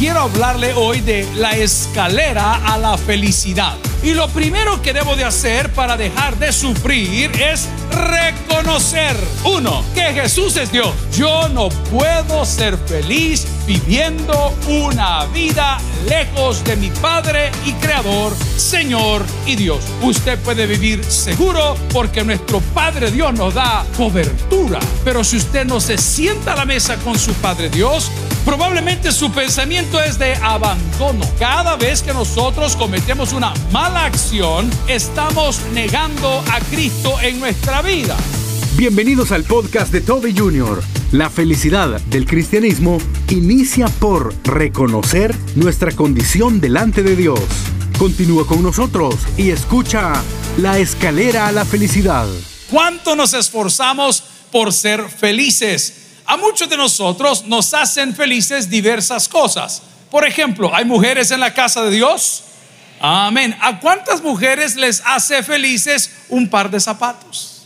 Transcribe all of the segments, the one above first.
quiero hablarle hoy de la escalera a la felicidad. Y lo primero que debo de hacer para dejar de sufrir es reconocer, uno, que Jesús es Dios. Yo no puedo ser feliz viviendo una vida lejos de mi Padre y Creador, Señor y Dios. Usted puede vivir seguro porque nuestro Padre Dios nos da cobertura. Pero si usted no se sienta a la mesa con su Padre Dios, probablemente su pensamiento es de abandono. Cada vez que nosotros cometemos una mala acción, estamos negando a Cristo en nuestra vida. Bienvenidos al podcast de Toby Jr. La felicidad del cristianismo inicia por reconocer nuestra condición delante de Dios. Continúa con nosotros y escucha La escalera a la felicidad. ¿Cuánto nos esforzamos por ser felices? A muchos de nosotros nos hacen felices diversas cosas. Por ejemplo, ¿hay mujeres en la casa de Dios? Amén. ¿A cuántas mujeres les hace felices un par de zapatos?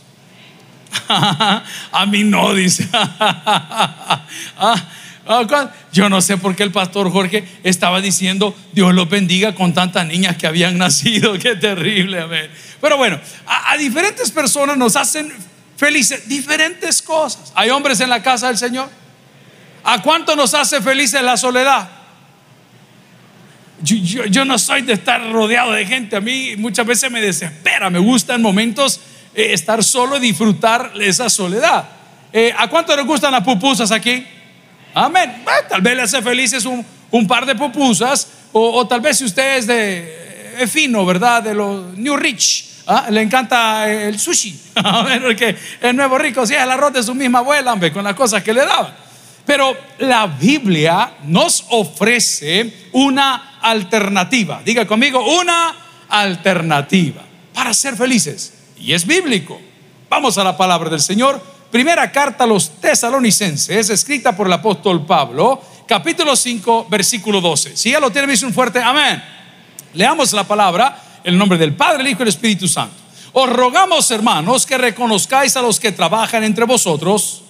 A mí no, dice. Ah, yo no sé por qué el pastor Jorge estaba diciendo, Dios los bendiga con tantas niñas que habían nacido. Qué terrible, amén. Pero bueno, a, diferentes personas nos hacen felices diferentes cosas. ¿Hay hombres en la casa del Señor? ¿A cuánto nos hace felices la soledad? Yo, no soy de estar rodeado de gente. A mí muchas veces me desespera. Me gusta en momentos eh, estar solo y disfrutar esa soledad. Eh, ¿A cuánto les gustan las pupusas aquí? Amén. tal vez le hace felices un, par de pupusas. O, tal vez si usted es de eh, fino, ¿verdad? De los New Rich. ¿ah? Le encanta el sushi. Porque el nuevo rico, si es el arroz de su misma abuela, hombre, con las cosas que le daban. Pero la Biblia nos ofrece una alternativa. Diga conmigo, una alternativa para ser felices. Y es bíblico. Vamos a la palabra del Señor. Primera carta a los tesalonicenses, escrita por el apóstol Pablo, capítulo 5, versículo 12. Si ya lo tiene, dice un fuerte amén. Leamos la palabra el nombre del Padre, el Hijo y el Espíritu Santo. Os rogamos, hermanos, que reconozcáis a los que trabajan entre vosotros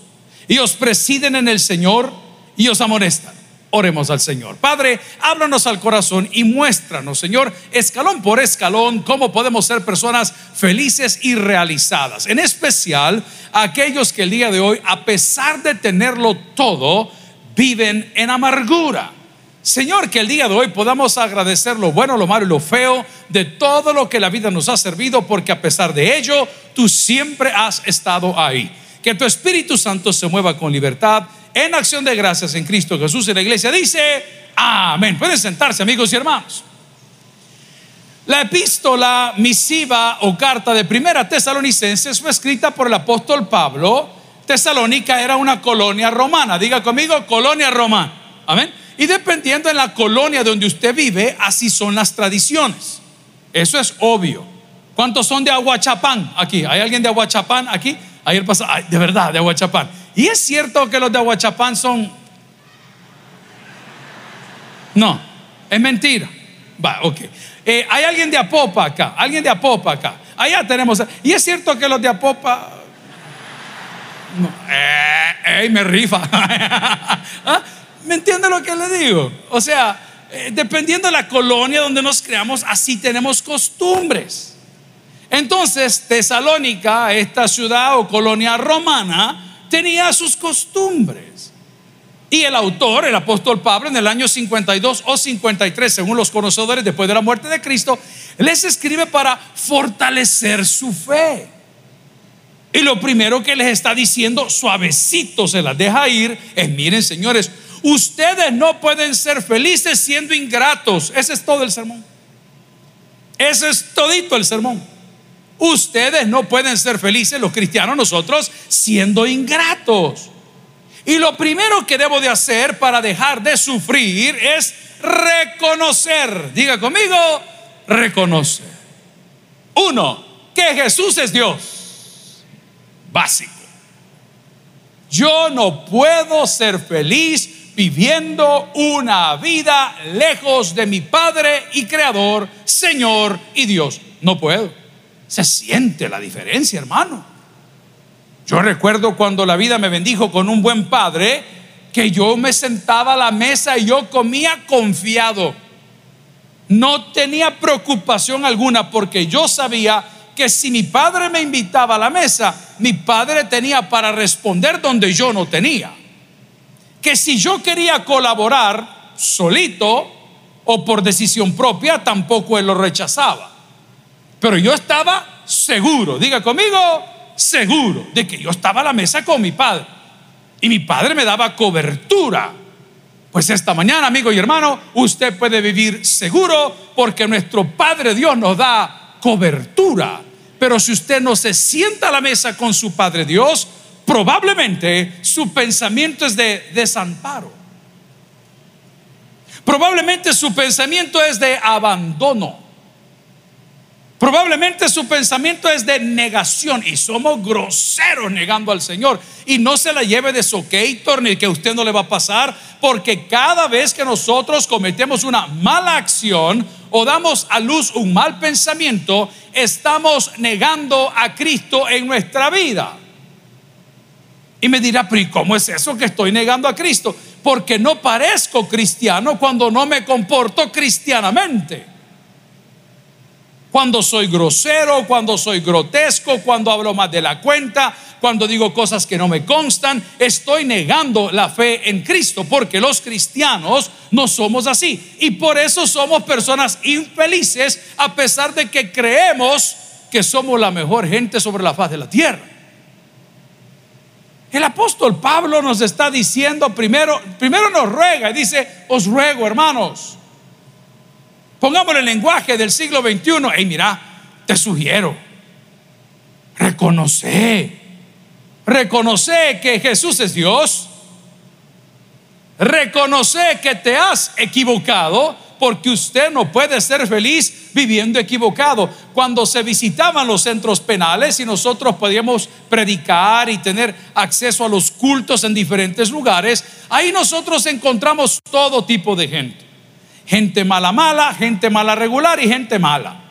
y os presiden en el Señor y os amonestan. Oremos al Señor. Padre, háblanos al corazón y muéstranos, Señor, escalón por escalón, cómo podemos ser personas felices y realizadas. En especial aquellos que el día de hoy, a pesar de tenerlo todo, viven en amargura. Señor, que el día de hoy podamos agradecer lo bueno, lo malo y lo feo de todo lo que la vida nos ha servido, porque a pesar de ello, tú siempre has estado ahí que tu Espíritu Santo se mueva con libertad en acción de gracias en Cristo Jesús. Y la iglesia dice, amén. Pueden sentarse amigos y hermanos. La epístola, misiva o carta de primera tesalonicenses fue escrita por el apóstol Pablo. Tesalónica era una colonia romana. Diga conmigo, colonia romana. Amén. Y dependiendo de la colonia donde usted vive, así son las tradiciones. Eso es obvio. ¿Cuántos son de Aguachapán aquí? ¿Hay alguien de Aguachapán aquí? Ayer pasó, de verdad, de Aguachapán. Y es cierto que los de Aguachapán son. No, es mentira. Va, ok. Eh, hay alguien de Apopa acá, alguien de Apopa acá. Allá tenemos. Y es cierto que los de Apopa. No, eh, me rifa. ¿Ah? ¿Me entiende lo que le digo? O sea, eh, dependiendo de la colonia donde nos creamos, así tenemos costumbres. Entonces, Tesalónica, esta ciudad o colonia romana, tenía sus costumbres. Y el autor, el apóstol Pablo, en el año 52 o 53, según los conocedores, después de la muerte de Cristo, les escribe para fortalecer su fe. Y lo primero que les está diciendo, suavecito se las deja ir, es, miren señores, ustedes no pueden ser felices siendo ingratos. Ese es todo el sermón. Ese es todito el sermón. Ustedes no pueden ser felices, los cristianos, nosotros, siendo ingratos. Y lo primero que debo de hacer para dejar de sufrir es reconocer. Diga conmigo, reconocer. Uno, que Jesús es Dios. Básico. Yo no puedo ser feliz viviendo una vida lejos de mi Padre y Creador, Señor y Dios. No puedo. Se siente la diferencia, hermano. Yo recuerdo cuando la vida me bendijo con un buen padre que yo me sentaba a la mesa y yo comía confiado. No tenía preocupación alguna porque yo sabía que si mi padre me invitaba a la mesa, mi padre tenía para responder donde yo no tenía. Que si yo quería colaborar solito o por decisión propia, tampoco él lo rechazaba. Pero yo estaba seguro, diga conmigo, seguro de que yo estaba a la mesa con mi padre. Y mi padre me daba cobertura. Pues esta mañana, amigo y hermano, usted puede vivir seguro porque nuestro Padre Dios nos da cobertura. Pero si usted no se sienta a la mesa con su Padre Dios, probablemente su pensamiento es de desamparo. Probablemente su pensamiento es de abandono. Probablemente su pensamiento es de negación y somos groseros negando al Señor. Y no se la lleve de socator ni que usted no le va a pasar, porque cada vez que nosotros cometemos una mala acción o damos a luz un mal pensamiento, estamos negando a Cristo en nuestra vida. Y me dirá, pero ¿y cómo es eso que estoy negando a Cristo? Porque no parezco cristiano cuando no me comporto cristianamente cuando soy grosero, cuando soy grotesco, cuando hablo más de la cuenta, cuando digo cosas que no me constan, estoy negando la fe en Cristo, porque los cristianos no somos así. Y por eso somos personas infelices, a pesar de que creemos que somos la mejor gente sobre la faz de la tierra. El apóstol Pablo nos está diciendo primero, primero nos ruega y dice, os ruego hermanos, Pongamos el lenguaje del siglo XXI. Hey, mira, te sugiero, reconoce, reconoce que Jesús es Dios. Reconoce que te has equivocado porque usted no puede ser feliz viviendo equivocado. Cuando se visitaban los centros penales y nosotros podíamos predicar y tener acceso a los cultos en diferentes lugares, ahí nosotros encontramos todo tipo de gente. Gente mala mala, gente mala regular y gente mala.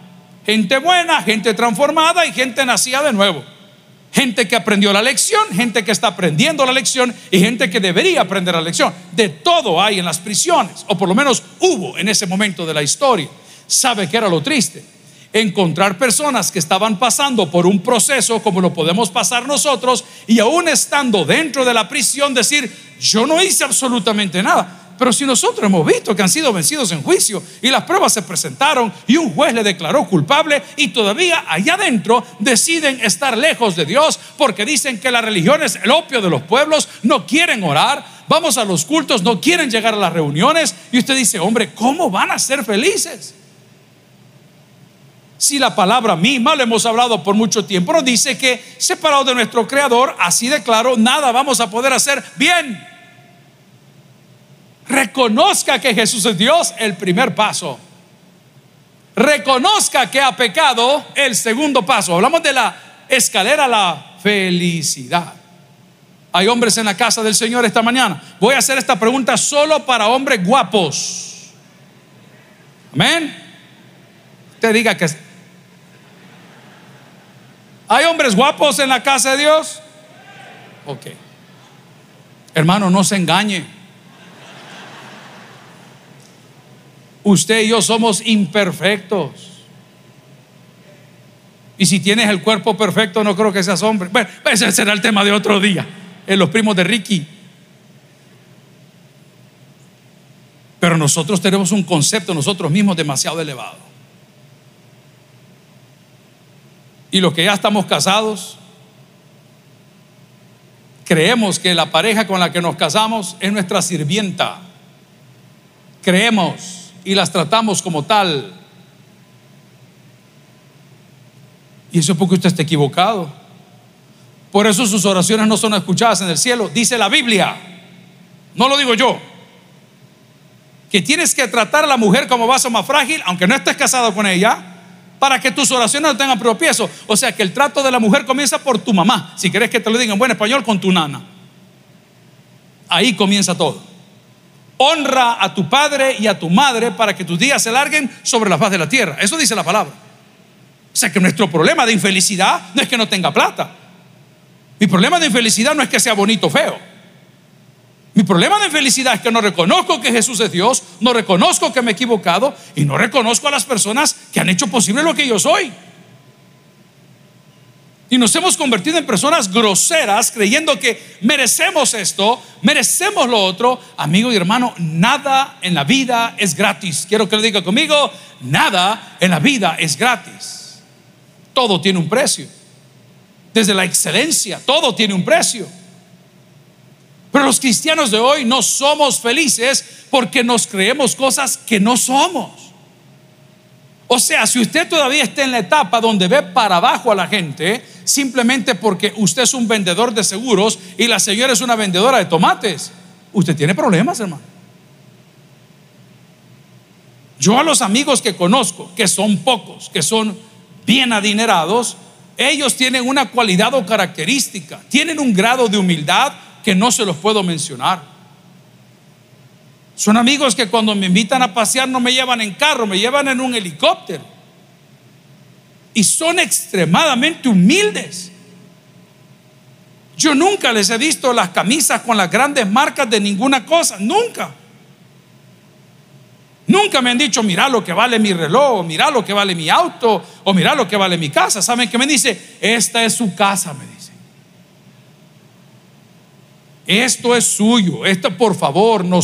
Gente buena, gente transformada y gente nacida de nuevo. Gente que aprendió la lección, gente que está aprendiendo la lección y gente que debería aprender la lección. De todo hay en las prisiones, o por lo menos hubo en ese momento de la historia. ¿Sabe qué era lo triste? Encontrar personas que estaban pasando por un proceso como lo podemos pasar nosotros y aún estando dentro de la prisión decir, yo no hice absolutamente nada. Pero si nosotros hemos visto que han sido vencidos en juicio y las pruebas se presentaron y un juez le declaró culpable y todavía allá adentro deciden estar lejos de Dios porque dicen que la religión es el opio de los pueblos, no quieren orar, vamos a los cultos, no quieren llegar a las reuniones y usted dice, hombre, ¿cómo van a ser felices? Si la palabra misma, lo hemos hablado por mucho tiempo, nos dice que separado de nuestro Creador, así de claro, nada vamos a poder hacer bien reconozca que Jesús es Dios, el primer paso. Reconozca que ha pecado, el segundo paso. Hablamos de la escalera a la felicidad. Hay hombres en la casa del Señor esta mañana. Voy a hacer esta pregunta solo para hombres guapos. Amén. Usted diga que... ¿Hay hombres guapos en la casa de Dios? Ok. Hermano, no se engañe. Usted y yo somos imperfectos. Y si tienes el cuerpo perfecto, no creo que seas hombre. Bueno, ese será el tema de otro día, en los primos de Ricky. Pero nosotros tenemos un concepto nosotros mismos demasiado elevado. Y los que ya estamos casados, creemos que la pareja con la que nos casamos es nuestra sirvienta. Creemos y las tratamos como tal. Y eso es porque usted está equivocado. Por eso sus oraciones no son escuchadas en el cielo. Dice la Biblia, no lo digo yo, que tienes que tratar a la mujer como vaso más frágil, aunque no estés casado con ella, para que tus oraciones no tengan propieso. O sea que el trato de la mujer comienza por tu mamá. Si quieres que te lo diga en buen español, con tu nana. Ahí comienza todo. Honra a tu padre y a tu madre para que tus días se larguen sobre la faz de la tierra. Eso dice la palabra. O sea que nuestro problema de infelicidad no es que no tenga plata. Mi problema de infelicidad no es que sea bonito o feo. Mi problema de felicidad es que no reconozco que Jesús es Dios, no reconozco que me he equivocado y no reconozco a las personas que han hecho posible lo que yo soy. Y nos hemos convertido en personas groseras creyendo que merecemos esto, merecemos lo otro. Amigo y hermano, nada en la vida es gratis. Quiero que lo diga conmigo, nada en la vida es gratis. Todo tiene un precio. Desde la excelencia, todo tiene un precio. Pero los cristianos de hoy no somos felices porque nos creemos cosas que no somos. O sea, si usted todavía está en la etapa donde ve para abajo a la gente, simplemente porque usted es un vendedor de seguros y la señora es una vendedora de tomates, usted tiene problemas, hermano. Yo a los amigos que conozco, que son pocos, que son bien adinerados, ellos tienen una cualidad o característica, tienen un grado de humildad que no se los puedo mencionar. Son amigos que cuando me invitan a pasear no me llevan en carro, me llevan en un helicóptero. Y son extremadamente humildes. Yo nunca les he visto las camisas con las grandes marcas de ninguna cosa, nunca. Nunca me han dicho, mira lo que vale mi reloj, mira lo que vale mi auto, o mira lo que vale mi casa. ¿Saben qué me dice? Esta es su casa, me dice. Esto es suyo, esto por favor, no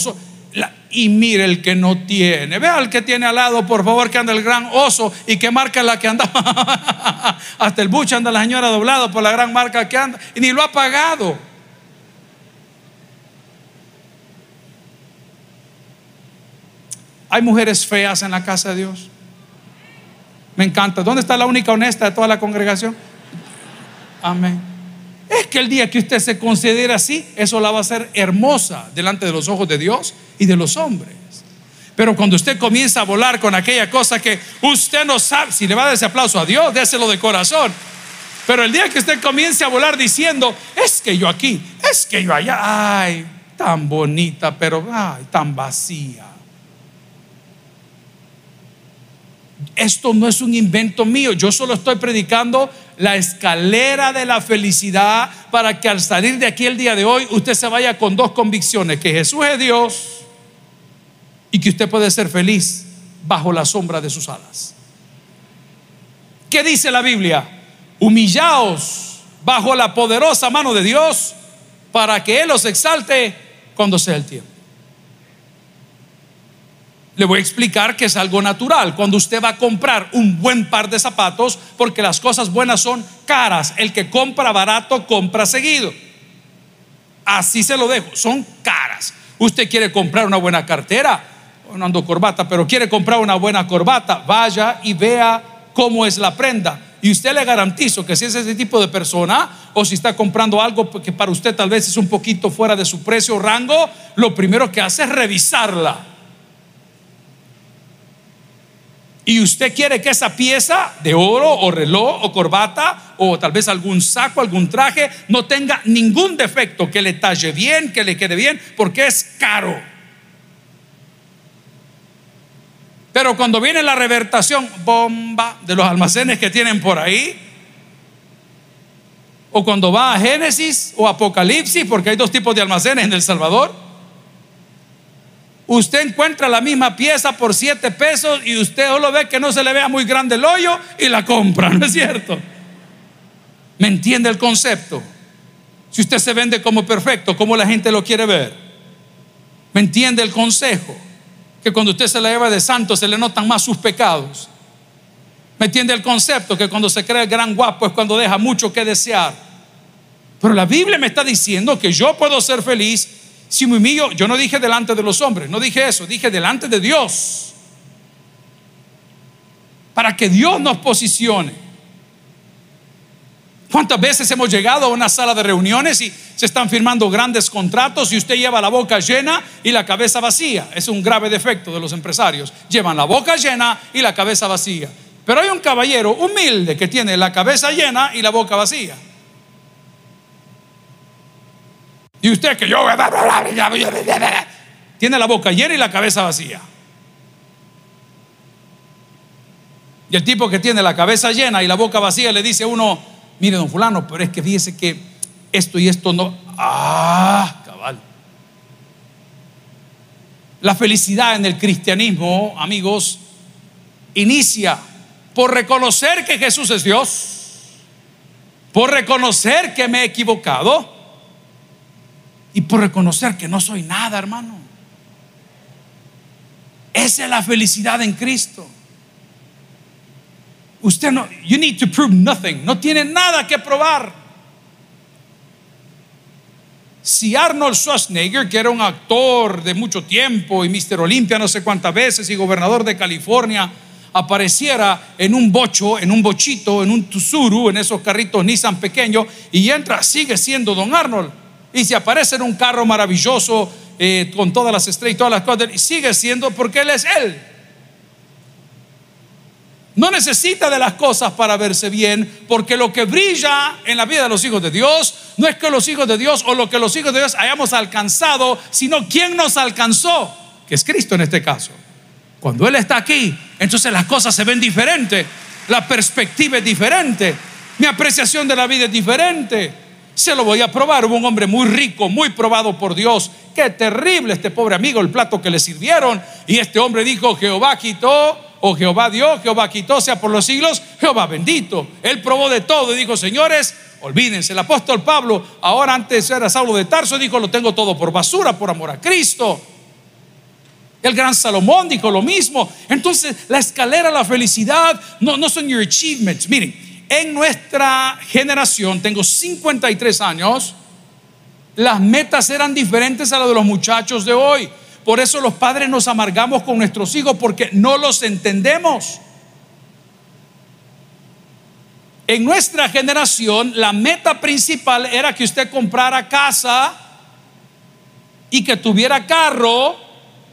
y mire el que no tiene. Vea al que tiene al lado, por favor, que anda el gran oso y que marca la que anda. Hasta el buche anda la señora doblado por la gran marca que anda y ni lo ha pagado. Hay mujeres feas en la casa de Dios. Me encanta. ¿Dónde está la única honesta de toda la congregación? Amén. Es que el día que usted se considere así, eso la va a hacer hermosa delante de los ojos de Dios y de los hombres. Pero cuando usted comienza a volar con aquella cosa que usted no sabe, si le va a dar ese aplauso a Dios, déselo de corazón. Pero el día que usted comience a volar diciendo, es que yo aquí, es que yo allá, ay, tan bonita, pero ay, tan vacía. Esto no es un invento mío, yo solo estoy predicando la escalera de la felicidad para que al salir de aquí el día de hoy usted se vaya con dos convicciones, que Jesús es Dios y que usted puede ser feliz bajo la sombra de sus alas. ¿Qué dice la Biblia? Humillaos bajo la poderosa mano de Dios para que Él los exalte cuando sea el tiempo. Le voy a explicar que es algo natural. Cuando usted va a comprar un buen par de zapatos, porque las cosas buenas son caras, el que compra barato compra seguido. Así se lo dejo, son caras. Usted quiere comprar una buena cartera, no ando corbata, pero quiere comprar una buena corbata, vaya y vea cómo es la prenda. Y usted le garantizo que si es ese tipo de persona o si está comprando algo que para usted tal vez es un poquito fuera de su precio o rango, lo primero que hace es revisarla. Y usted quiere que esa pieza de oro o reloj o corbata o tal vez algún saco, algún traje no tenga ningún defecto, que le talle bien, que le quede bien, porque es caro. Pero cuando viene la revertación, bomba de los almacenes que tienen por ahí, o cuando va a Génesis o Apocalipsis, porque hay dos tipos de almacenes en El Salvador, usted encuentra la misma pieza por siete pesos y usted solo ve que no se le vea muy grande el hoyo y la compra, ¿no es cierto? ¿Me entiende el concepto? Si usted se vende como perfecto, ¿cómo la gente lo quiere ver? ¿Me entiende el consejo? Que cuando usted se la lleva de santo se le notan más sus pecados. ¿Me entiende el concepto? Que cuando se cree el gran guapo es cuando deja mucho que desear. Pero la Biblia me está diciendo que yo puedo ser feliz si me yo no dije delante de los hombres, no dije eso, dije delante de Dios. Para que Dios nos posicione. ¿Cuántas veces hemos llegado a una sala de reuniones y se están firmando grandes contratos y usted lleva la boca llena y la cabeza vacía? Es un grave defecto de los empresarios. Llevan la boca llena y la cabeza vacía. Pero hay un caballero humilde que tiene la cabeza llena y la boca vacía. Y usted que yo tiene la boca llena y la cabeza vacía. Y el tipo que tiene la cabeza llena y la boca vacía le dice a uno, mire don fulano, pero es que fíjese que esto y esto no... Ah, cabal. La felicidad en el cristianismo, amigos, inicia por reconocer que Jesús es Dios, por reconocer que me he equivocado y por reconocer que no soy nada, hermano. Esa es la felicidad en Cristo. Usted no, you need to prove nothing. No tiene nada que probar. Si Arnold Schwarzenegger, que era un actor de mucho tiempo y Mr. Olympia no sé cuántas veces y gobernador de California, apareciera en un bocho, en un bochito, en un Tusuru, en esos carritos Nissan pequeños, y entra, sigue siendo Don Arnold. Y si aparece en un carro maravilloso, eh, con todas las estrellas y todas las cosas, sigue siendo porque Él es Él. No necesita de las cosas para verse bien, porque lo que brilla en la vida de los hijos de Dios no es que los hijos de Dios o lo que los hijos de Dios hayamos alcanzado, sino quién nos alcanzó, que es Cristo en este caso. Cuando Él está aquí, entonces las cosas se ven diferentes, la perspectiva es diferente, mi apreciación de la vida es diferente. Se lo voy a probar. Hubo un hombre muy rico, muy probado por Dios. Qué terrible este pobre amigo, el plato que le sirvieron. Y este hombre dijo, Jehová quitó o Jehová dio, Jehová quitó, sea por los siglos, Jehová bendito. Él probó de todo y dijo, señores, olvídense. El apóstol Pablo, ahora antes era Saulo de Tarso, dijo, lo tengo todo por basura, por amor a Cristo. El gran Salomón dijo lo mismo. Entonces, la escalera la felicidad no, no son your achievements. Miren, en nuestra generación, tengo 53 años, las metas eran diferentes a las de los muchachos de hoy. Por eso los padres nos amargamos con nuestros hijos porque no los entendemos. En nuestra generación la meta principal era que usted comprara casa y que tuviera carro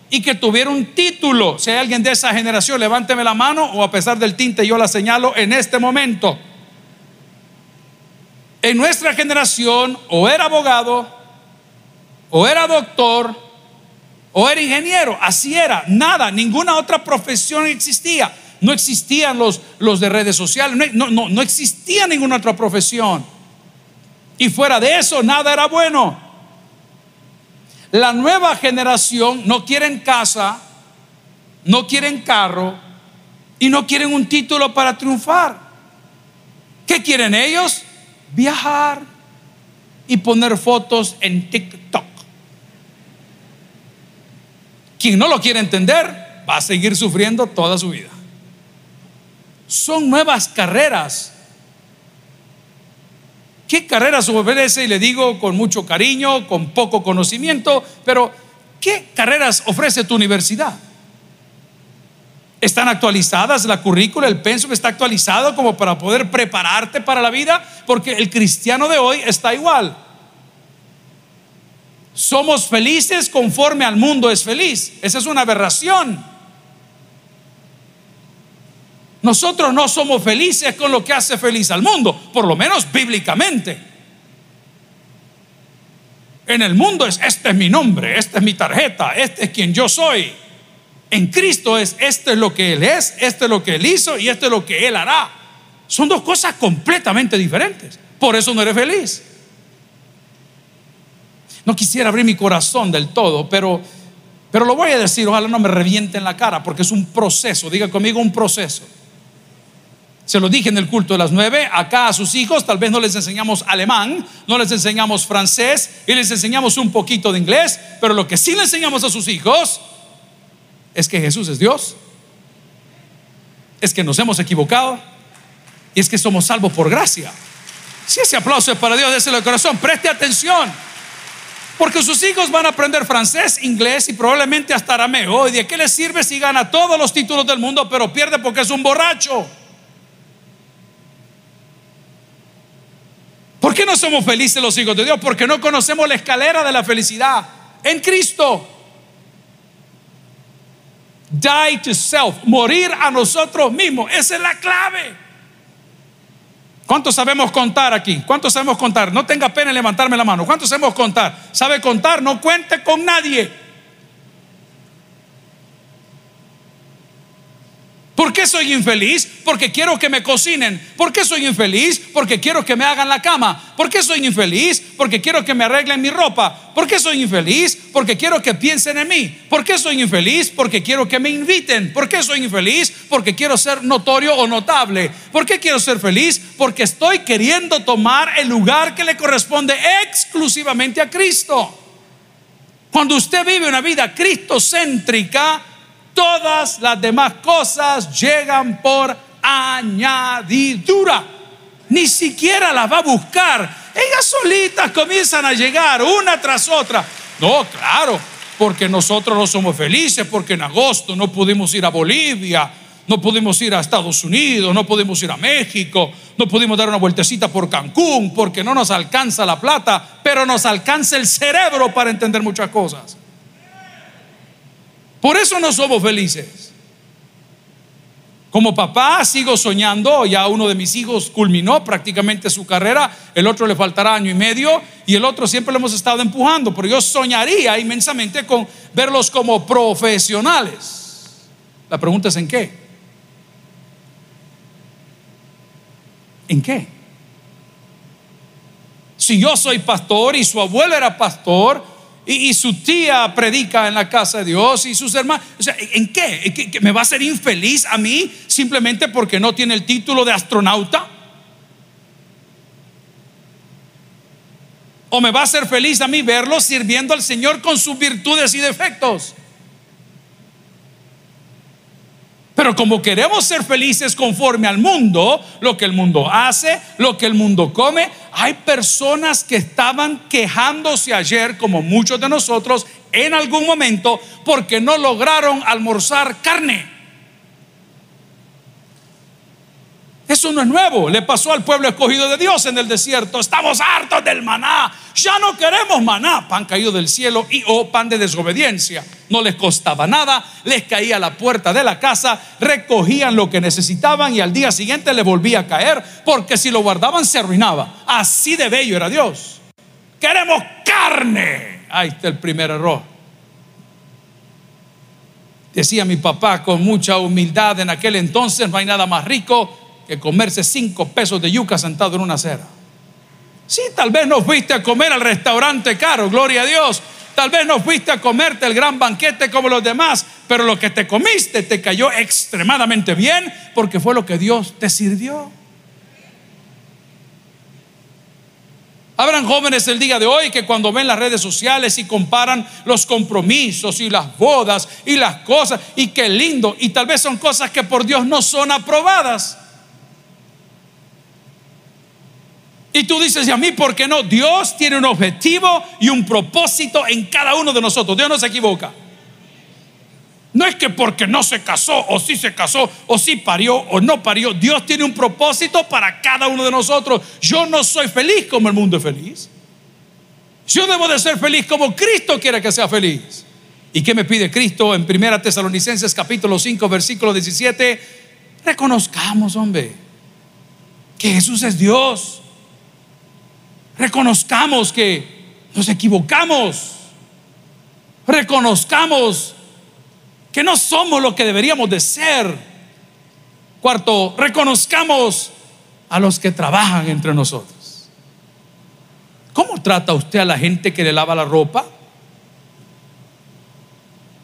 y que tuviera un título. Si hay alguien de esa generación, levánteme la mano o a pesar del tinte yo la señalo en este momento. En nuestra generación o era abogado o era doctor o era ingeniero, así era, nada, ninguna otra profesión existía. No existían los, los de redes sociales, no, no, no existía ninguna otra profesión. Y fuera de eso, nada era bueno. La nueva generación no quieren casa, no quieren carro y no quieren un título para triunfar. ¿Qué quieren ellos? Viajar y poner fotos en TikTok. Quien no lo quiere entender va a seguir sufriendo toda su vida. Son nuevas carreras. ¿Qué carreras ofrece? Y le digo con mucho cariño, con poco conocimiento, pero ¿qué carreras ofrece tu universidad? ¿Están actualizadas la currícula, el pensum está actualizado como para poder prepararte para la vida? Porque el cristiano de hoy está igual. Somos felices conforme al mundo es feliz. Esa es una aberración. Nosotros no somos felices con lo que hace feliz al mundo, por lo menos bíblicamente. En el mundo es, este es mi nombre, esta es mi tarjeta, este es quien yo soy. En Cristo es, este es lo que Él es, este es lo que Él hizo y este es lo que Él hará. Son dos cosas completamente diferentes. Por eso no eres feliz. No quisiera abrir mi corazón del todo, pero, pero lo voy a decir, ojalá no me reviente en la cara, porque es un proceso, diga conmigo un proceso. Se lo dije en el culto de las nueve, acá a sus hijos tal vez no les enseñamos alemán, no les enseñamos francés y les enseñamos un poquito de inglés, pero lo que sí le enseñamos a sus hijos es que Jesús es Dios, es que nos hemos equivocado y es que somos salvos por gracia. Si ese aplauso es para Dios, déselo de corazón, preste atención. Porque sus hijos van a aprender francés, inglés y probablemente hasta arameo. ¿Y de qué les sirve si gana todos los títulos del mundo, pero pierde porque es un borracho? ¿Por qué no somos felices los hijos de Dios? Porque no conocemos la escalera de la felicidad en Cristo. Die to self, morir a nosotros mismos. Esa es la clave. ¿Cuántos sabemos contar aquí? ¿Cuántos sabemos contar? No tenga pena en levantarme la mano. ¿Cuántos sabemos contar? ¿Sabe contar? No cuente con nadie. ¿Por qué soy infeliz? Porque quiero que me cocinen. ¿Por qué soy infeliz? Porque quiero que me hagan la cama. ¿Por qué soy infeliz? Porque quiero que me arreglen mi ropa. ¿Por qué soy infeliz? Porque quiero que piensen en mí. ¿Por qué soy infeliz? Porque quiero que me inviten. ¿Por qué soy infeliz? Porque quiero ser notorio o notable. ¿Por qué quiero ser feliz? Porque estoy queriendo tomar el lugar que le corresponde exclusivamente a Cristo. Cuando usted vive una vida cristocéntrica, todas las demás cosas llegan por añadidura. Ni siquiera las va a buscar. Ellas solitas comienzan a llegar una tras otra. No, claro, porque nosotros no somos felices, porque en agosto no pudimos ir a Bolivia, no pudimos ir a Estados Unidos, no pudimos ir a México, no pudimos dar una vueltecita por Cancún, porque no nos alcanza la plata, pero nos alcanza el cerebro para entender muchas cosas. Por eso no somos felices. Como papá sigo soñando, ya uno de mis hijos culminó prácticamente su carrera, el otro le faltará año y medio y el otro siempre lo hemos estado empujando, pero yo soñaría inmensamente con verlos como profesionales. La pregunta es en qué. ¿En qué? Si yo soy pastor y su abuelo era pastor, y, su tía predica en la casa de Dios y sus hermanos. O sea, ¿en qué? ¿Me va a hacer infeliz a mí simplemente porque no tiene el título de astronauta? ¿O me va a hacer feliz a mí verlo sirviendo al Señor con sus virtudes y defectos? Pero como queremos ser felices conforme al mundo, lo que el mundo hace, lo que el mundo come, hay personas que estaban quejándose ayer, como muchos de nosotros, en algún momento, porque no lograron almorzar carne. Eso no es nuevo, le pasó al pueblo escogido de Dios en el desierto. Estamos hartos del maná, ya no queremos maná, pan caído del cielo y o pan de desobediencia. No les costaba nada, les caía a la puerta de la casa, recogían lo que necesitaban y al día siguiente le volvía a caer, porque si lo guardaban se arruinaba. Así de bello era Dios. Queremos carne. Ahí está el primer error. Decía mi papá con mucha humildad en aquel entonces, no hay nada más rico que comerse cinco pesos de yuca sentado en una acera. Sí, tal vez no fuiste a comer al restaurante caro, gloria a Dios. Tal vez no fuiste a comerte el gran banquete como los demás, pero lo que te comiste te cayó extremadamente bien porque fue lo que Dios te sirvió. Habrán jóvenes el día de hoy que cuando ven las redes sociales y comparan los compromisos y las bodas y las cosas, y qué lindo, y tal vez son cosas que por Dios no son aprobadas. Y tú dices, ¿y a mí por qué no? Dios tiene un objetivo y un propósito en cada uno de nosotros. Dios no se equivoca. No es que porque no se casó o sí se casó o sí parió o no parió. Dios tiene un propósito para cada uno de nosotros. Yo no soy feliz como el mundo es feliz. Yo debo de ser feliz como Cristo quiere que sea feliz. ¿Y qué me pide Cristo en 1 Tesalonicenses capítulo 5 versículo 17? Reconozcamos, hombre, que Jesús es Dios Reconozcamos que nos equivocamos. Reconozcamos que no somos lo que deberíamos de ser. Cuarto, reconozcamos a los que trabajan entre nosotros. ¿Cómo trata usted a la gente que le lava la ropa?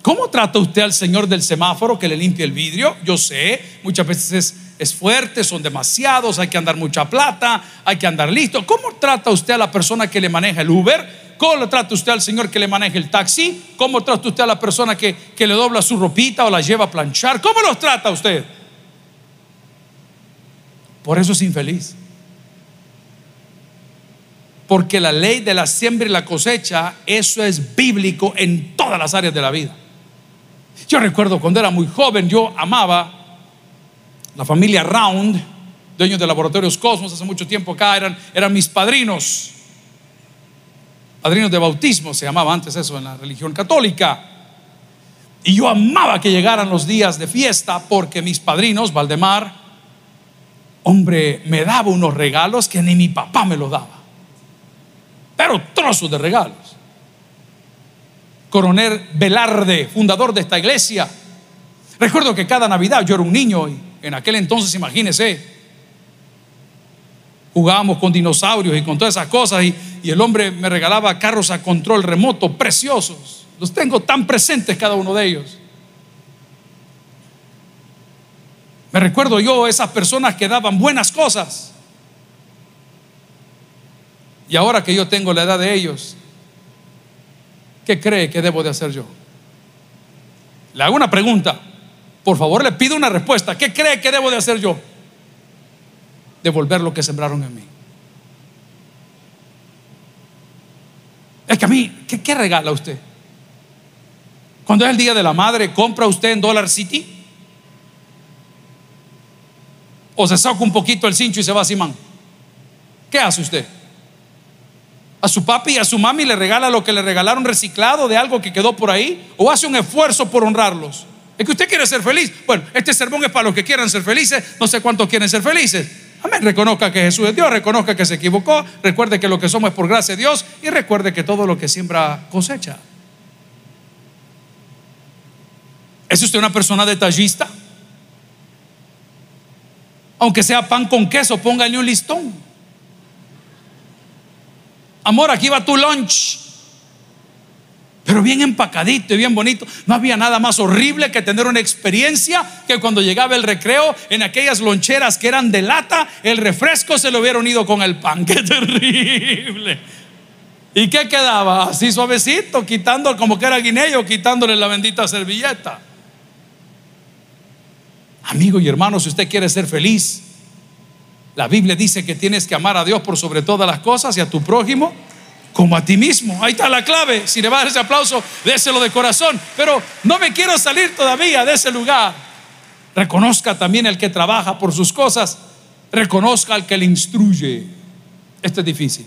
¿Cómo trata usted al señor del semáforo que le limpia el vidrio? Yo sé, muchas veces es fuerte, son demasiados, hay que andar mucha plata, hay que andar listo. ¿Cómo trata usted a la persona que le maneja el Uber? ¿Cómo le trata usted al señor que le maneja el taxi? ¿Cómo trata usted a la persona que, que le dobla su ropita o la lleva a planchar? ¿Cómo los trata usted? Por eso es infeliz. Porque la ley de la siembra y la cosecha, eso es bíblico en todas las áreas de la vida. Yo recuerdo cuando era muy joven, yo amaba la familia Round, dueños de Laboratorios Cosmos, hace mucho tiempo acá, eran, eran mis padrinos. Padrinos de bautismo se llamaba antes eso en la religión católica. Y yo amaba que llegaran los días de fiesta porque mis padrinos, Valdemar, hombre, me daba unos regalos que ni mi papá me los daba. Pero trozos de regalos. Coronel Velarde, fundador de esta iglesia, Recuerdo que cada Navidad yo era un niño y en aquel entonces, imagínese, jugábamos con dinosaurios y con todas esas cosas y, el hombre me regalaba carros a control remoto preciosos. Los tengo tan presentes cada uno de ellos. Me recuerdo yo esas personas que daban buenas cosas. Y ahora que yo tengo la edad de ellos, ¿qué cree que debo de hacer yo? Le hago una pregunta. Por favor, le pido una respuesta. ¿Qué cree que debo de hacer yo? Devolver lo que sembraron en mí. Es que a mí, ¿qué, regala usted? Cuando es el día de la madre, ¿compra usted en Dollar City? ¿O se saca un poquito el cincho y se va a Simán? ¿Qué hace usted? A su papi y a su mami le regala lo que le regalaron reciclado de algo que quedó por ahí o hace un esfuerzo por honrarlos. Es que usted quiere ser feliz. Bueno, este sermón es para los que quieran ser felices. No sé cuántos quieren ser felices. Amén. Reconozca que Jesús es Dios, reconozca que se equivocó, recuerde que lo que somos es por gracia de Dios y recuerde que todo lo que siembra cosecha. ¿Es usted una persona detallista? Aunque sea pan con queso, póngale un listón. Amor, aquí va tu lunch. Pero bien empacadito y bien bonito. No había nada más horrible que tener una experiencia que cuando llegaba el recreo en aquellas loncheras que eran de lata, el refresco se lo hubiera unido con el pan. Qué terrible. ¿Y qué quedaba? Así suavecito, quitando como que era guineo, quitándole la bendita servilleta. Amigo y hermano, si usted quiere ser feliz, la Biblia dice que tienes que amar a Dios por sobre todas las cosas y a tu prójimo como a ti mismo. Ahí está la clave. Si le va a dar ese aplauso, déselo de corazón. Pero no me quiero salir todavía de ese lugar. Reconozca también el que trabaja por sus cosas. Reconozca al que le instruye. Esto es difícil.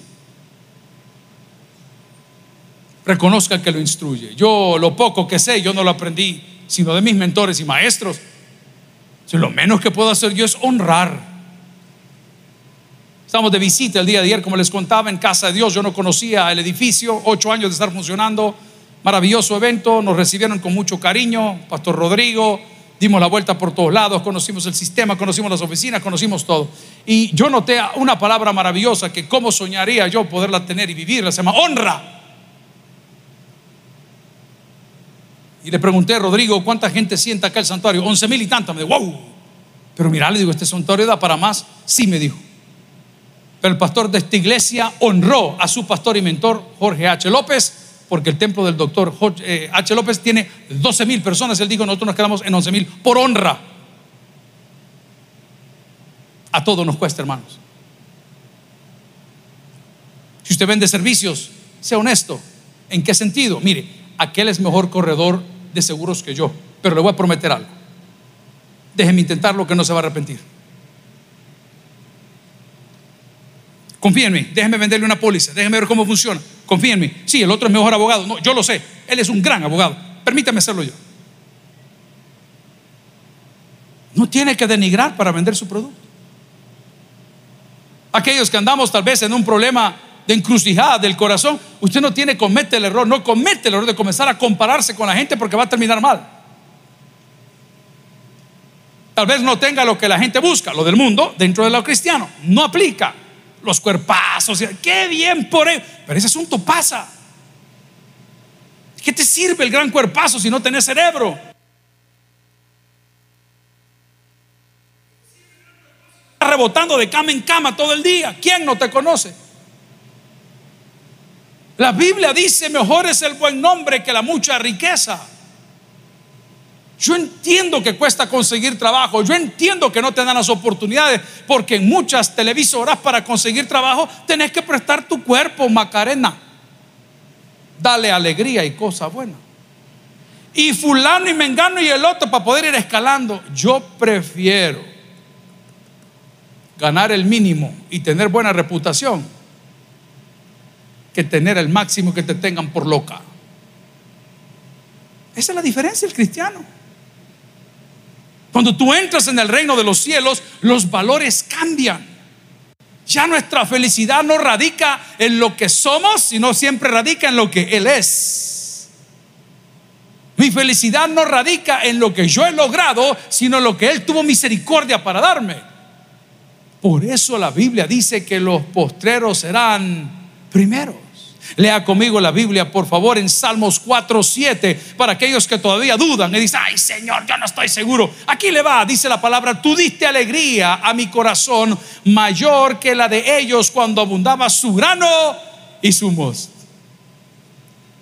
Reconozca al que lo instruye. Yo lo poco que sé, yo no lo aprendí, sino de mis mentores y maestros. Lo menos que puedo hacer yo es honrar Estamos de visita el día de ayer, como les contaba, en Casa de Dios. Yo no conocía el edificio, ocho años de estar funcionando. Maravilloso evento, nos recibieron con mucho cariño. Pastor Rodrigo, dimos la vuelta por todos lados, conocimos el sistema, conocimos las oficinas, conocimos todo. Y yo noté una palabra maravillosa que cómo soñaría yo poderla tener y vivirla, se llama honra. Y le pregunté Rodrigo, ¿cuánta gente sienta acá el santuario? Once mil y tantas. Me dijo, wow. Pero mira, le digo, este santuario da para más. Sí, me dijo. Pero el pastor de esta iglesia honró a su pastor y mentor Jorge H. López, porque el templo del doctor eh, H. López tiene 12 mil personas. Él dijo, nosotros nos quedamos en 11 mil por honra. A todo nos cuesta, hermanos. Si usted vende servicios, sea honesto. ¿En qué sentido? Mire, aquel es mejor corredor de seguros que yo, pero le voy a prometer algo. Déjeme intentarlo que no se va a arrepentir. Confía en mí, déjeme venderle una póliza, déjeme ver cómo funciona. Confía en mí. Sí, el otro es mejor abogado. No, yo lo sé. Él es un gran abogado. Permítame hacerlo yo. No tiene que denigrar para vender su producto. Aquellos que andamos tal vez en un problema de encrucijada del corazón, usted no tiene, comete el error, no comete el error de comenzar a compararse con la gente porque va a terminar mal. Tal vez no tenga lo que la gente busca, lo del mundo, dentro de lo cristiano. No aplica los cuerpazos, qué bien por él. Pero ese asunto pasa. ¿Qué te sirve el gran cuerpazo si no tenés cerebro? rebotando de cama en cama todo el día. ¿Quién no te conoce? La Biblia dice, mejor es el buen nombre que la mucha riqueza. Yo entiendo que cuesta conseguir trabajo, yo entiendo que no te dan las oportunidades, porque en muchas televisoras para conseguir trabajo tenés que prestar tu cuerpo, Macarena. Dale alegría y cosa buena. Y fulano y mengano y el otro para poder ir escalando. Yo prefiero ganar el mínimo y tener buena reputación que tener el máximo que te tengan por loca. Esa es la diferencia del cristiano. Cuando tú entras en el reino de los cielos, los valores cambian. Ya nuestra felicidad no radica en lo que somos, sino siempre radica en lo que Él es. Mi felicidad no radica en lo que yo he logrado, sino en lo que Él tuvo misericordia para darme. Por eso la Biblia dice que los postreros serán primeros. Lea conmigo la Biblia, por favor, en Salmos 4, 7, para aquellos que todavía dudan y dicen, ay Señor, yo no estoy seguro. Aquí le va, dice la palabra, tú diste alegría a mi corazón mayor que la de ellos cuando abundaba su grano y su mosto.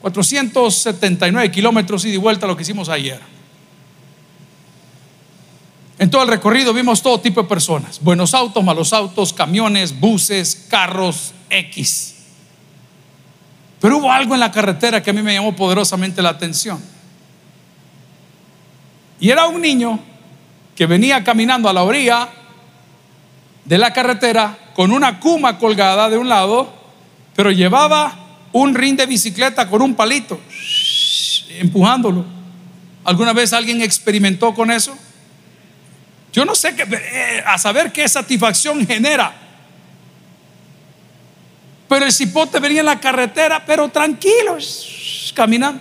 479 kilómetros y de vuelta lo que hicimos ayer. En todo el recorrido vimos todo tipo de personas, buenos autos, malos autos, camiones, buses, carros, X. Pero hubo algo en la carretera que a mí me llamó poderosamente la atención. Y era un niño que venía caminando a la orilla de la carretera con una cuma colgada de un lado, pero llevaba un ring de bicicleta con un palito, empujándolo. ¿Alguna vez alguien experimentó con eso? Yo no sé qué, eh, a saber qué satisfacción genera. Pero el cipote venía en la carretera, pero tranquilo, caminando.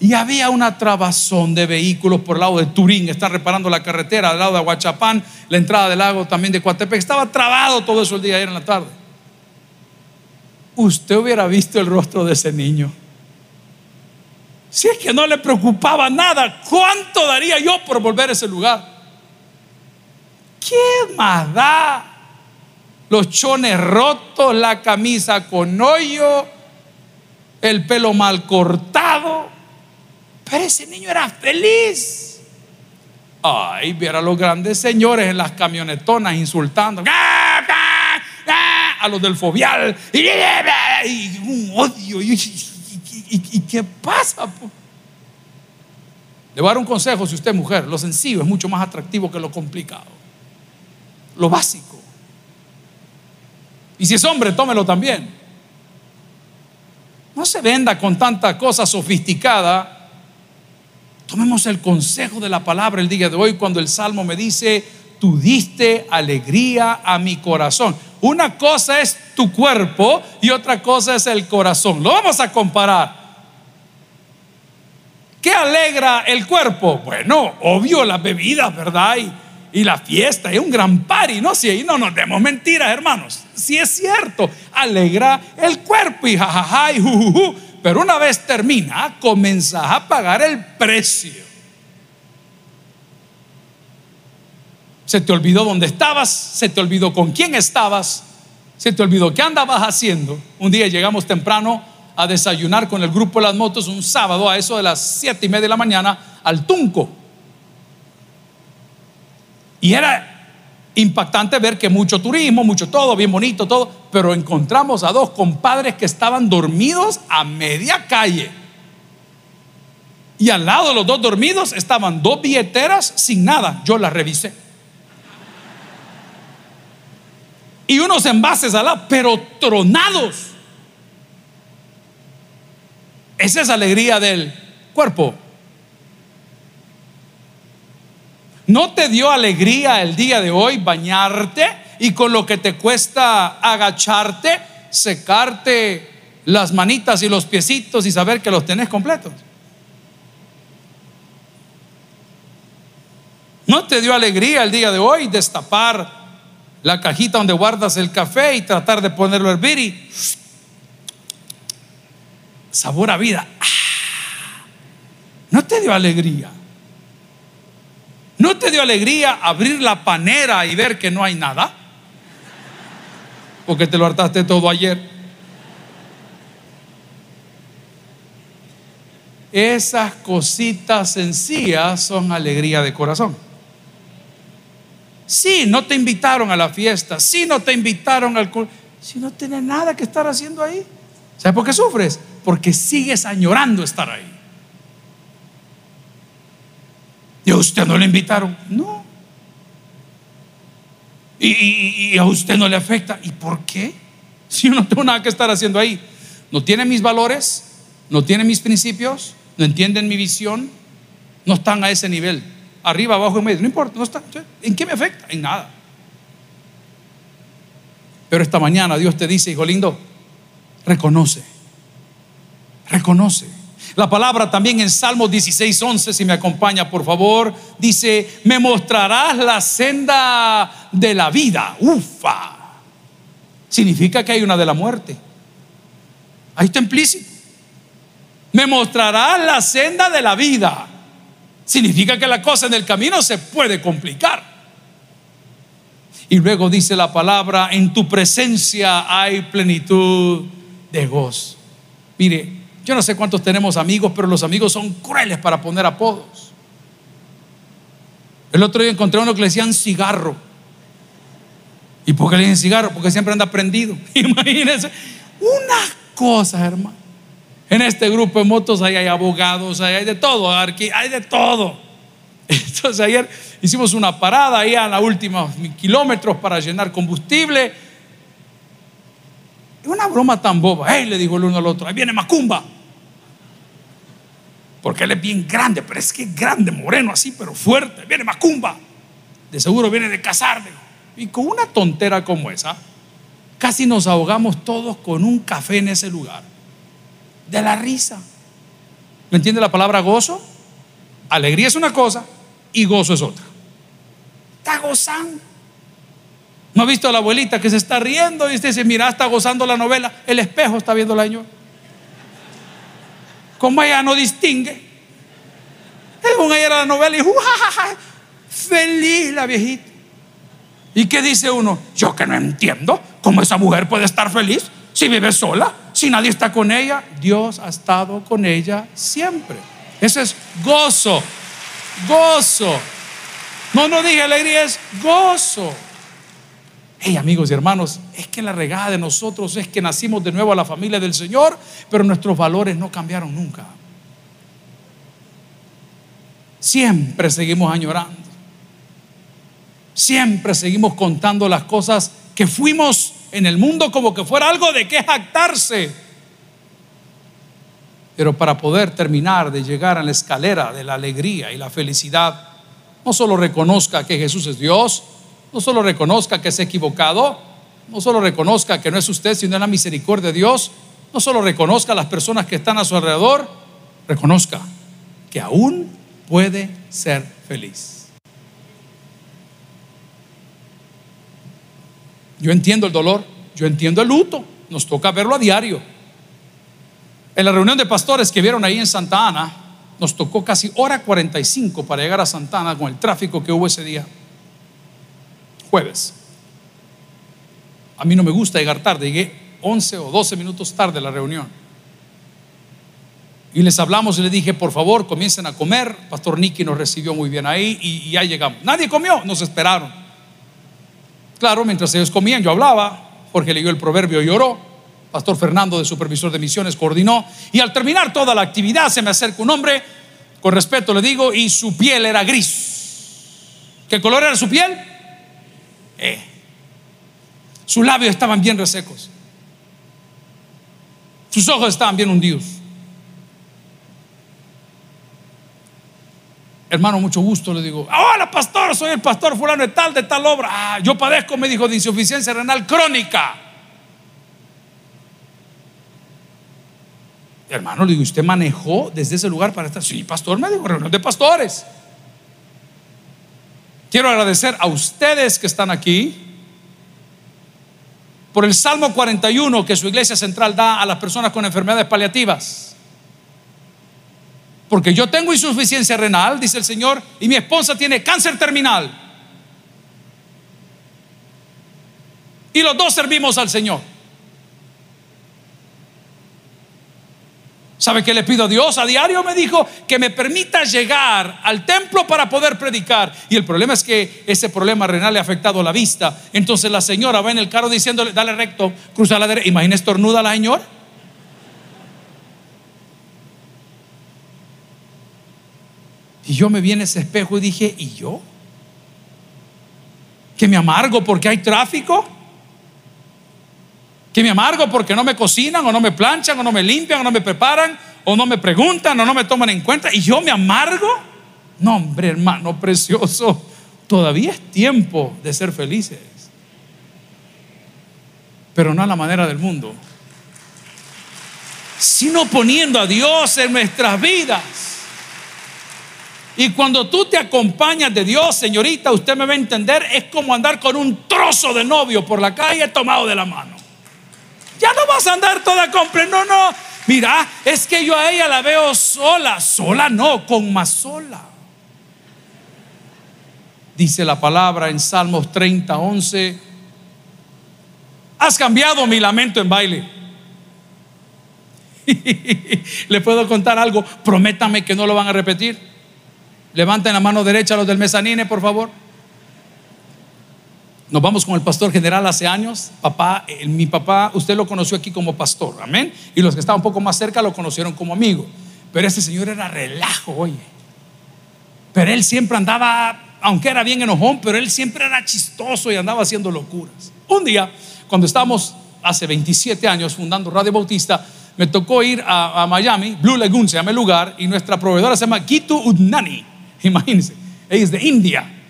Y había una trabazón de vehículos por el lado de Turín, están reparando la carretera al lado de Aguachapán, la entrada del lago también de Coatepec. Estaba trabado todo eso el día ayer en la tarde usted hubiera visto el rostro de ese niño. Si es que no le preocupaba nada, ¿cuánto daría yo por volver a ese lugar? ¿Qué más da? Los chones rotos, la camisa con hoyo, el pelo mal cortado. Pero ese niño era feliz. Ay, viera los grandes señores en las camionetonas insultando a los del fobial y, un odio. ¿Y, qué pasa? Le voy a dar un consejo si usted es mujer. Lo sencillo es mucho más atractivo que lo complicado. Lo básico. Y si es hombre, tómelo también. No se venda con tanta cosa sofisticada. Tomemos el consejo de la palabra el día de hoy cuando el Salmo me dice, tú diste alegría a mi corazón. Una cosa es tu cuerpo y otra cosa es el corazón. Lo vamos a comparar. ¿Qué alegra el cuerpo? Bueno, obvio las bebidas, ¿verdad? Y, la fiesta, es un gran party, ¿no? Si ahí no nos demos mentiras, hermanos. Si es cierto, alegra el cuerpo y jajaja y jujuju. Pero una vez termina, comenzás a pagar el precio. Se te olvidó dónde estabas, se te olvidó con quién estabas, se te olvidó qué andabas haciendo. Un día llegamos temprano a desayunar con el grupo de las motos un sábado a eso de las siete y media de la mañana al Tunco. Y era impactante ver que mucho turismo, mucho todo, bien bonito todo, pero encontramos a dos compadres que estaban dormidos a media calle. Y al lado de los dos dormidos estaban dos billeteras sin nada. Yo las revisé. y unos envases al lado, pero tronados. Esa es alegría del cuerpo. ¿No te dio alegría el día de hoy bañarte y con lo que te cuesta agacharte, secarte las manitas y los piecitos y saber que los tenés completos? ¿No te dio alegría el día de hoy destapar la cajita donde guardas el café y tratar de ponerlo a hervir y sabor a vida. Ah, ¿No te dio alegría? ¿No te dio alegría abrir la panera y ver que no hay nada? Porque te lo hartaste todo ayer. Esas cositas sencillas son alegría de corazón. Si no te invitaron a la fiesta, si no te invitaron al si no tienes nada que estar haciendo ahí. ¿Sabes por qué sufres? Porque sigues añorando estar ahí. ¿Y a usted no le invitaron? No. ¿Y, a usted no le afecta? ¿Y por qué? Si yo no tengo nada que estar haciendo ahí. No tiene mis valores, no tiene mis principios, no entienden mi visión, no están a ese nivel arriba, abajo, en medio, no importa, no está. ¿En qué me afecta? En nada. Pero esta mañana Dios te dice, hijo lindo, reconoce, reconoce. La palabra también en Salmos 16, 11, si me acompaña por favor, dice, me mostrarás la senda de la vida. Ufa. Significa que hay una de la muerte. Ahí está implícito. Me mostrarás la senda de la vida. Significa que la cosa en el camino se puede complicar. Y luego dice la palabra, en tu presencia hay plenitud de gozo. Mire, yo no sé cuántos tenemos amigos, pero los amigos son crueles para poner apodos. El otro día encontré uno que le decían cigarro. ¿Y por qué le dicen cigarro? Porque siempre anda prendido. Imagínense. Unas cosas, hermano. En este grupo de motos hay abogados, hay de todo, hay de todo. Entonces ayer hicimos una parada ahí a los últimos kilómetros para llenar combustible. Una broma tan boba. Hey, le dijo el uno al otro, ahí viene Macumba. Porque él es bien grande, pero es que es grande, moreno así, pero fuerte. Viene Macumba. De seguro viene de casarme. Y con una tontera como esa, casi nos ahogamos todos con un café en ese lugar de la risa. ¿Me entiende la palabra gozo? Alegría es una cosa y gozo es otra. Está gozando. ¿No ha visto a la abuelita que se está riendo y dice, mira, está gozando la novela? El espejo está viendo la señora. Como ella no distingue. Es un ella la novela y feliz la viejita. ¿Y qué dice uno? Yo que no entiendo cómo esa mujer puede estar feliz si vive sola. Si nadie está con ella, Dios ha estado con ella siempre. Eso es gozo, gozo. No, no dije alegría, es gozo. Hey amigos y hermanos, es que la regada de nosotros es que nacimos de nuevo a la familia del Señor, pero nuestros valores no cambiaron nunca. Siempre seguimos añorando. Siempre seguimos contando las cosas que fuimos en el mundo como que fuera algo de que jactarse. Pero para poder terminar de llegar a la escalera de la alegría y la felicidad, no solo reconozca que Jesús es Dios, no solo reconozca que se ha equivocado, no solo reconozca que no es usted, sino la misericordia de Dios, no solo reconozca a las personas que están a su alrededor, reconozca que aún puede ser feliz. Yo entiendo el dolor, yo entiendo el luto, nos toca verlo a diario. En la reunión de pastores que vieron ahí en Santa Ana, nos tocó casi hora 45 para llegar a Santa Ana con el tráfico que hubo ese día. Jueves. A mí no me gusta llegar tarde, llegué 11 o 12 minutos tarde a la reunión. Y les hablamos y les dije, por favor, comiencen a comer. Pastor Nicky nos recibió muy bien ahí y, ya llegamos. Nadie comió, nos esperaron. Claro, mientras ellos comían, yo hablaba, Jorge leyó el proverbio y lloró. Pastor Fernando, de supervisor de misiones, coordinó. Y al terminar toda la actividad, se me acerca un hombre, con respeto le digo, y su piel era gris. ¿Qué color era su piel? Eh. Sus labios estaban bien resecos. Sus ojos estaban bien hundidos. Hermano, mucho gusto, le digo. Hola, pastor, soy el pastor fulano de tal, de tal obra. Ah, yo padezco, me dijo, de insuficiencia renal crónica. Hermano, le digo, ¿usted manejó desde ese lugar para estar? Sí, pastor, me dijo, reunión de pastores. Quiero agradecer a ustedes que están aquí por el Salmo 41 que su iglesia central da a las personas con enfermedades paliativas. Porque yo tengo insuficiencia renal, dice el Señor, y mi esposa tiene cáncer terminal. Y los dos servimos al Señor. ¿Sabe qué le pido a Dios? A diario me dijo que me permita llegar al templo para poder predicar. Y el problema es que ese problema renal le ha afectado la vista. Entonces la señora va en el carro diciéndole, dale recto, cruza la derecha. Imagina estornuda la señora. Y yo me vi en ese espejo y dije, ¿y yo? ¿Que me amargo porque hay tráfico? ¿Que me amargo porque no me cocinan o no me planchan o no me limpian o no me preparan o no me preguntan o no me toman en cuenta? ¿Y yo me amargo? No, hombre, hermano precioso, todavía es tiempo de ser felices. Pero no a la manera del mundo. sino poniendo a Dios en nuestras vidas. Y cuando tú te acompañas de Dios, señorita, usted me va a entender, es como andar con un trozo de novio por la calle tomado de la mano. Ya no vas a andar toda compre, no, no. Mira, es que yo a ella la veo sola, sola no, con más sola. Dice la palabra en Salmos 30, 11. Has cambiado mi lamento en baile. Le puedo contar algo, prométame que no lo van a repetir. Levanten la mano derecha los del mezanine, por favor. Nos vamos con el pastor general hace años. Papá, mi papá, usted lo conoció aquí como pastor, amén. Y los que estaban un poco más cerca lo conocieron como amigo. Pero ese señor era relajo, oye. Pero él siempre andaba, aunque era bien enojón, pero él siempre era chistoso y andaba haciendo locuras. Un día, cuando estábamos hace 27 años fundando Radio Bautista, me tocó ir a, Miami, Blue Lagoon se llama el lugar, y nuestra proveedora se llama Gitu Udnani. Imagínense, ella es de India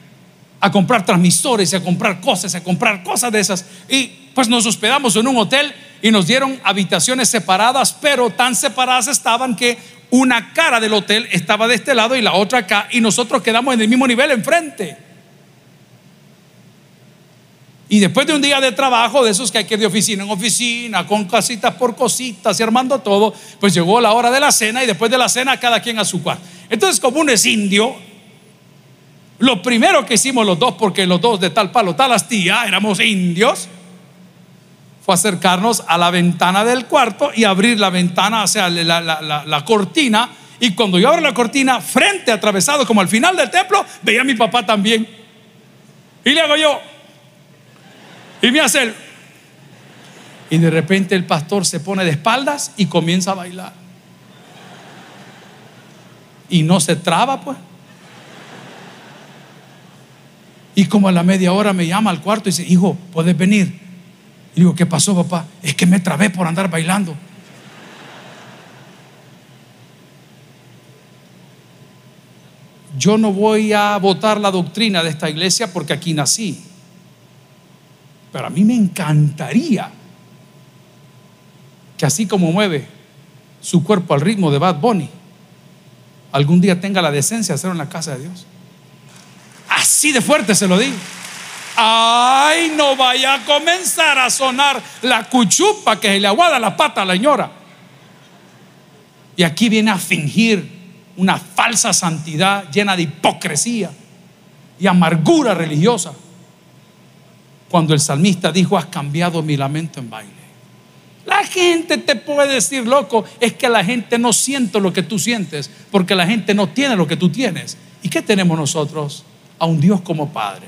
a comprar transmisores, a comprar cosas, a comprar cosas de esas. Y pues nos hospedamos en un hotel y nos dieron habitaciones separadas, pero tan separadas estaban que una cara del hotel estaba de este lado y la otra acá, y nosotros quedamos en el mismo nivel enfrente. Y después de un día de trabajo, de esos que hay que ir de oficina en oficina, con casitas por cositas y armando todo, pues llegó la hora de la cena y después de la cena cada quien a su cuarto. Entonces, como uno es indio, lo primero que hicimos los dos, porque los dos de tal palo, tal astilla, éramos indios, fue acercarnos a la ventana del cuarto y abrir la ventana, o sea, la, la cortina. Y cuando yo abro la cortina, frente, atravesado, como al final del templo, veía a mi papá también. Y le hago yo, y me hace el... Y de repente el pastor se pone de espaldas y comienza a bailar. Y no se traba, pues. Y como a la media hora me llama al cuarto y dice, hijo, ¿puedes venir? Y digo, ¿qué pasó, papá? Es que me trabé por andar bailando. Yo no voy a votar la doctrina de esta iglesia porque aquí nací. Pero a mí me encantaría que así como mueve su cuerpo al ritmo de Bad Bunny, algún día tenga la decencia de hacerlo en la casa de Dios. Así de fuerte se lo digo. Ay, no vaya a comenzar a sonar la cuchupa que se le aguada la pata a la señora. Y aquí viene a fingir una falsa santidad llena de hipocresía y amargura religiosa cuando el salmista dijo, has cambiado mi lamento en baile. La gente te puede decir, loco, es que la gente no siente lo que tú sientes, porque la gente no tiene lo que tú tienes. ¿Y qué tenemos nosotros? A un Dios como Padre.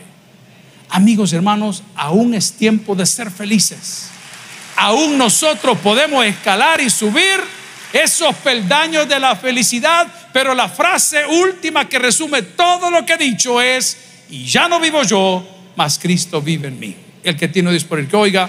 Amigos hermanos, aún es tiempo de ser felices. Aún nosotros podemos escalar y subir esos peldaños de la felicidad, pero la frase última que resume todo lo que he dicho es, y ya no vivo yo, mas Cristo vive en mí. El que tiene el que oiga,